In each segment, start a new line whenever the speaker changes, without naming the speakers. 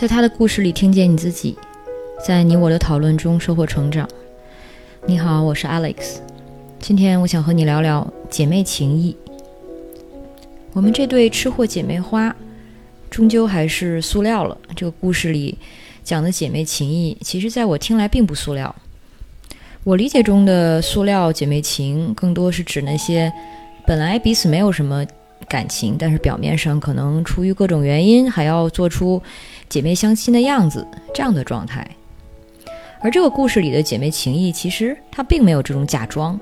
在他的故事里听见你自己，在你我的讨论中收获成长。你好，我是 Alex，今天我想和你聊聊姐妹情谊。我们这对吃货姐妹花，终究还是塑料了。这个故事里讲的姐妹情谊，其实在我听来并不塑料。我理解中的塑料姐妹情，更多是指那些本来彼此没有什么感情，但是表面上可能出于各种原因，还要做出姐妹相亲的样子这样的状态。而这个故事里的姐妹情谊，其实它并没有这种假装，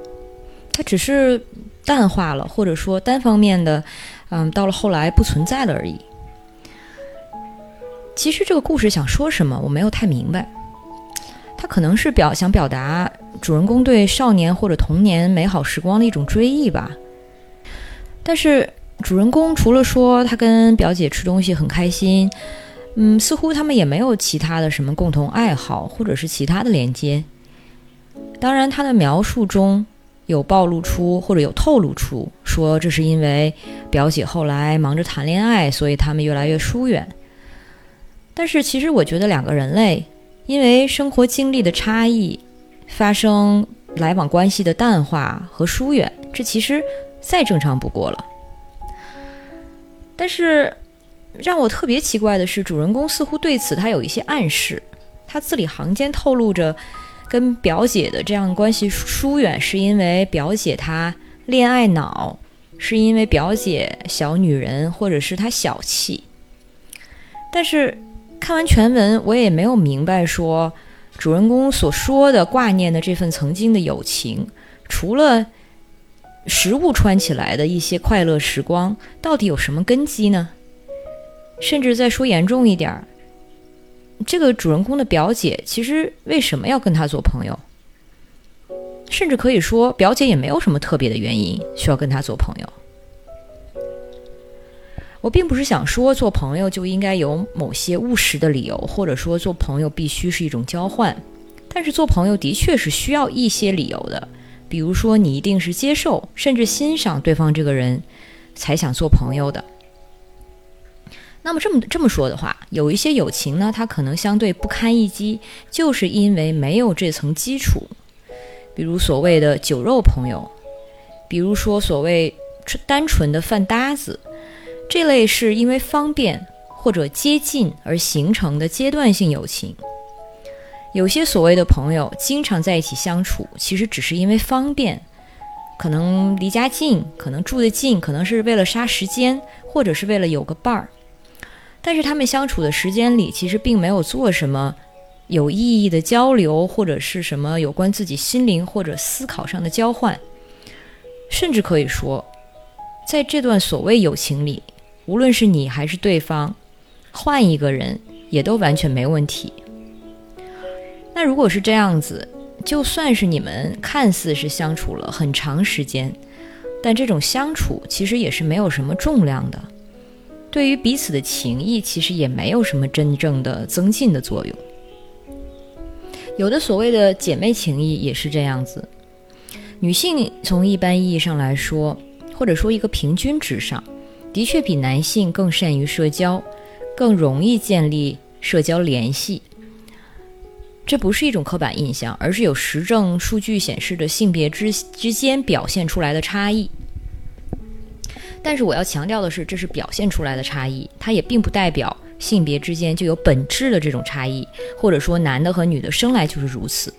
它只是淡化了，或者说单方面的。嗯，到了后来不存在了而已。其实这个故事想说什么，我没有太明白。他可能是表想表达主人公对少年或者童年美好时光的一种追忆吧。但是主人公除了说他跟表姐吃东西很开心，嗯，似乎他们也没有其他的什么共同爱好或者是其他的连接。当然，他的描述中。有暴露出或者有透露出，说这是因为表姐后来忙着谈恋爱，所以他们越来越疏远。但是其实我觉得两个人类因为生活经历的差异，发生来往关系的淡化和疏远，这其实再正常不过了。但是让我特别奇怪的是，主人公似乎对此他有一些暗示，他字里行间透露着。跟表姐的这样关系疏远，是因为表姐她恋爱脑，是因为表姐小女人，或者是她小气。但是看完全文，我也没有明白说主人公所说的挂念的这份曾经的友情，除了食物串起来的一些快乐时光，到底有什么根基呢？甚至再说严重一点儿。这个主人公的表姐其实为什么要跟他做朋友？甚至可以说，表姐也没有什么特别的原因需要跟他做朋友。我并不是想说做朋友就应该有某些务实的理由，或者说做朋友必须是一种交换。但是做朋友的确是需要一些理由的，比如说你一定是接受甚至欣赏对方这个人，才想做朋友的。那么这么这么说的话，有一些友情呢，它可能相对不堪一击，就是因为没有这层基础。比如所谓的酒肉朋友，比如说所谓单纯的饭搭子，这类是因为方便或者接近而形成的阶段性友情。有些所谓的朋友经常在一起相处，其实只是因为方便，可能离家近，可能住得近，可能是为了杀时间，或者是为了有个伴儿。但是他们相处的时间里，其实并没有做什么有意义的交流，或者是什么有关自己心灵或者思考上的交换。甚至可以说，在这段所谓友情里，无论是你还是对方，换一个人也都完全没问题。那如果是这样子，就算是你们看似是相处了很长时间，但这种相处其实也是没有什么重量的。对于彼此的情谊，其实也没有什么真正的增进的作用。有的所谓的姐妹情谊也是这样子。女性从一般意义上来说，或者说一个平均值上，的确比男性更善于社交，更容易建立社交联系。这不是一种刻板印象，而是有实证数据显示的性别之之间表现出来的差异。但是我要强调的是，这是表现出来的差异，它也并不代表性别之间就有本质的这种差异，或者说男的和女的生来就是如此。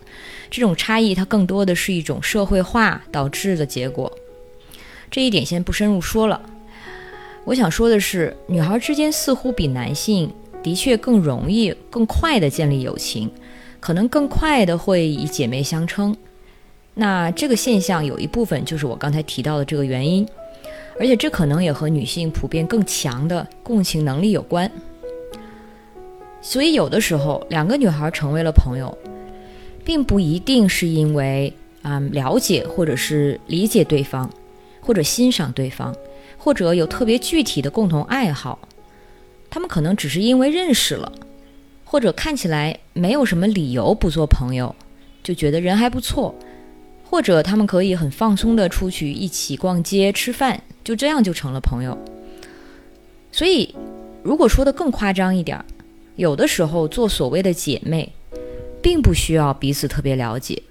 这种差异它更多的是一种社会化导致的结果。这一点先不深入说了。我想说的是，女孩之间似乎比男性的确更容易、更快的建立友情，可能更快的会以姐妹相称。那这个现象有一部分就是我刚才提到的这个原因。而且这可能也和女性普遍更强的共情能力有关，所以有的时候两个女孩成为了朋友，并不一定是因为啊了解或者是理解对方，或者欣赏对方，或者有特别具体的共同爱好，他们可能只是因为认识了，或者看起来没有什么理由不做朋友，就觉得人还不错。或者他们可以很放松的出去一起逛街吃饭，就这样就成了朋友。所以，如果说的更夸张一点，有的时候做所谓的姐妹，并不需要彼此特别了解，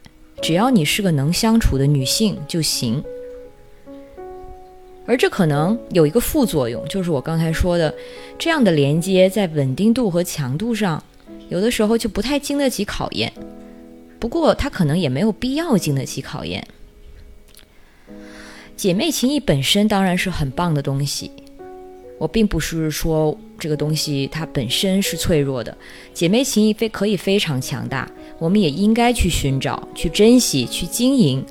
只要你是个能相处的女性就行。而这可能有一个副作用，就是我刚才说的，这样的连接在稳定度和强度上，有的时候就不太经得起考验。不过，它可能也没有必要经得起考验。姐妹情谊本身当然是很棒的东西，我并不是说这个东西它本身是脆弱的，姐妹情谊非可以非常强大，我们也应该去寻找、去珍惜、去经营。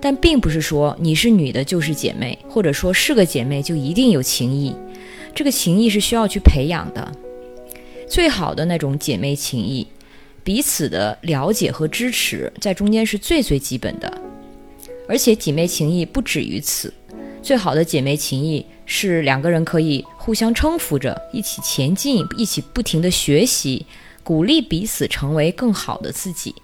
但并不是说你是女的就是姐妹，或者说是个姐妹就一定有情谊。这个情谊是需要去培养的。最好的那种姐妹情谊，彼此的了解和支持在中间是最最基本的。而且姐妹情谊不止于此，最好的姐妹情谊是两个人可以互相搀扶着一起前进，一起不停的学习，鼓励彼此成为更好的自己。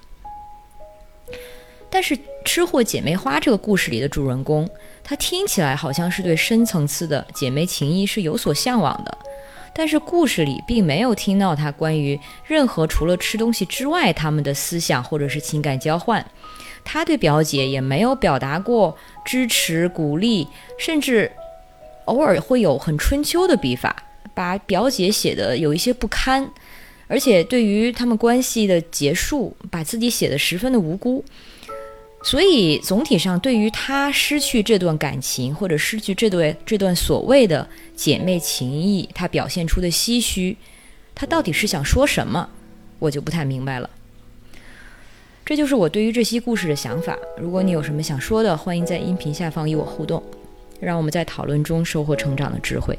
但是，《吃货姐妹花》这个故事里的主人公，他听起来好像是对深层次的姐妹情谊是有所向往的，但是故事里并没有听到他关于任何除了吃东西之外他们的思想或者是情感交换。他对表姐也没有表达过支持、鼓励，甚至偶尔会有很春秋的笔法，把表姐写的有一些不堪，而且对于他们关系的结束，把自己写的十分的无辜。所以总体上，对于她失去这段感情，或者失去这段这段所谓的姐妹情谊，她表现出的唏嘘，她到底是想说什么，我就不太明白了。这就是我对于这些故事的想法。如果你有什么想说的，欢迎在音频下方与我互动，让我们在讨论中收获成长的智慧。